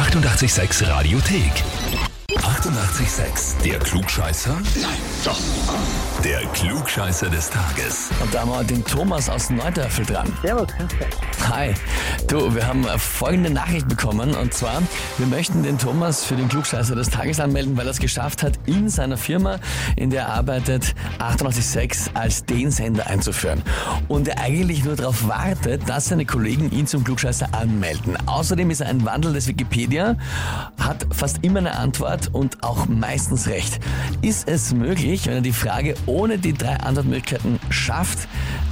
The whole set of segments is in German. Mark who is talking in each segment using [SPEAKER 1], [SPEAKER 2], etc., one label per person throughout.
[SPEAKER 1] 886 Radiothek. 88,6. Der Klugscheißer? Nein, doch. Der Klugscheißer des Tages.
[SPEAKER 2] Und da haben wir den Thomas aus Neudörfel dran.
[SPEAKER 3] Servus.
[SPEAKER 2] Hi. Du, wir haben folgende Nachricht bekommen und zwar, wir möchten den Thomas für den Klugscheißer des Tages anmelden, weil er es geschafft hat, in seiner Firma, in der er arbeitet, 886 als den Sender einzuführen. Und er eigentlich nur darauf wartet, dass seine Kollegen ihn zum Klugscheißer anmelden. Außerdem ist er ein Wandel des Wikipedia, hat fast immer eine Antwort und auch meistens recht. Ist es möglich, wenn er die Frage ohne die drei Antwortmöglichkeiten schafft,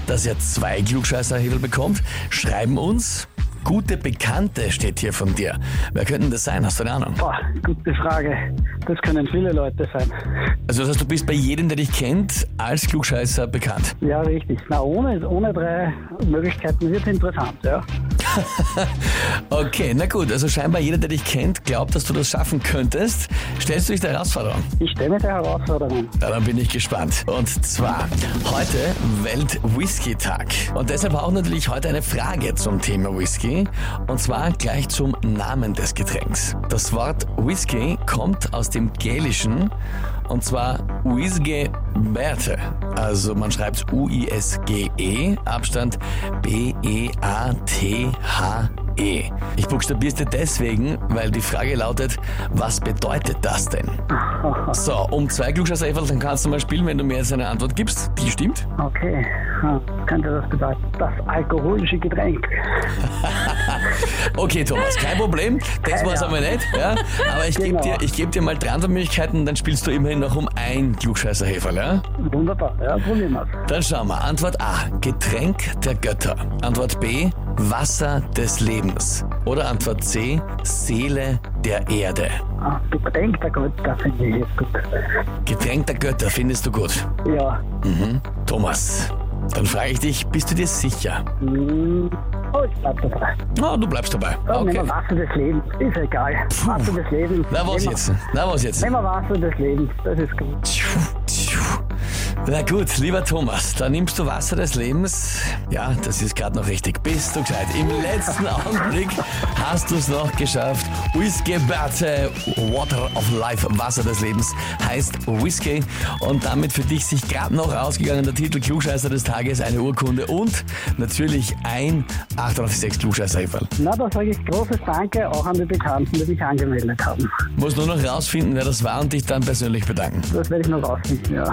[SPEAKER 2] dass er zwei Klugscheißerhebel bekommt? Schreiben uns. Gute Bekannte steht hier von dir. Wer könnten das sein? Hast du eine Ahnung?
[SPEAKER 3] Boah, gute Frage. Das können viele Leute sein.
[SPEAKER 2] Also das heißt, du bist bei jedem, der dich kennt, als Klugscheißer bekannt.
[SPEAKER 3] Ja, richtig. Na, ohne, ohne drei Möglichkeiten wird es interessant, ja.
[SPEAKER 2] Okay, na gut. Also scheinbar jeder, der dich kennt, glaubt, dass du das schaffen könntest. Stellst du dich der Herausforderung?
[SPEAKER 3] Ich stelle mir der Herausforderung.
[SPEAKER 2] Ja, dann bin ich gespannt. Und zwar heute Welt-Whisky-Tag. Und deshalb auch natürlich heute eine Frage zum Thema Whisky. Und zwar gleich zum Namen des Getränks. Das Wort Whisky kommt aus dem Gälischen und zwar Uisge Berte. Also man schreibt U-I-S-G-E, Abstand B-E-A-T-H-E. Ich buchstabiere dir deswegen, weil die Frage lautet, was bedeutet das denn? So, um zwei klugscheißer dann kannst du mal spielen, wenn du mir jetzt eine Antwort gibst. Die stimmt?
[SPEAKER 3] Okay. Hm, Könnte das bedeuten? Das alkoholische Getränk.
[SPEAKER 2] Okay, Thomas, kein Problem. Das war's aber nicht. Ja? Aber ich gebe
[SPEAKER 3] Genau.
[SPEAKER 2] dir, ich geb dir mal drei Antwortmöglichkeiten, dann spielst du immerhin noch um ein Klugscheißerheferl, ja?
[SPEAKER 3] Wunderbar. Ja, probieren wir's.
[SPEAKER 2] Dann schauen wir. Antwort A. Getränk der Götter. Antwort B. Wasser des Lebens. Oder Antwort C. Seele der Erde.
[SPEAKER 3] Ah, Getränk, der das finde ich jetzt gut.
[SPEAKER 2] Getränk der Götter findest du gut.
[SPEAKER 3] Ja.
[SPEAKER 2] Mhm. Thomas, dann frage ich dich, bist du dir sicher?
[SPEAKER 3] Hm. Oh, ich bleib dabei.
[SPEAKER 2] Oh, du bleibst dabei.
[SPEAKER 3] Ja,
[SPEAKER 2] Okay.
[SPEAKER 3] Nehmen wir Wasser des Lebens. Ist egal. Wasser des Lebens.
[SPEAKER 2] Na was
[SPEAKER 3] Nehmen wir-
[SPEAKER 2] jetzt? Na was jetzt?
[SPEAKER 3] Nehmen wir Wasser des Lebens. Das ist gut.
[SPEAKER 2] Tschu. Na gut, lieber Thomas, da nimmst du Wasser des Lebens. Ja, das ist gerade noch richtig. Bist du gescheit. Im letzten Augenblick hast du es noch geschafft. Whisky Berte, Water of Life, Wasser des Lebens, heißt Whisky. Und damit für dich sich gerade noch rausgegangen der Titel Klugscheißer des Tages, eine Urkunde und natürlich ein 886 klugscheißer -Häferl.
[SPEAKER 3] Na, da sage ich großes Danke auch an die Bekannten, die sich angemeldet haben.
[SPEAKER 2] Muss nur noch rausfinden, wer das war und dich dann persönlich bedanken.
[SPEAKER 3] Das werde ich noch rausfinden, ja.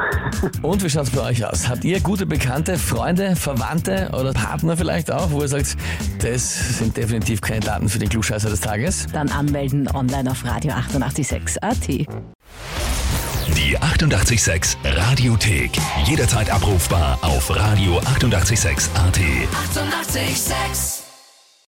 [SPEAKER 2] Und wie schaut's bei euch aus? Habt ihr gute Bekannte, Freunde, Verwandte oder Partner vielleicht auch, wo ihr sagt, das sind definitiv Kandidaten für den Klugscheißer des Tages?
[SPEAKER 4] Dann anmelden online auf Radio 886 AT.
[SPEAKER 1] Die 88,6 Radiothek. Jederzeit abrufbar auf radio886.at. 88,6.
[SPEAKER 5] Eighty-eight, sex.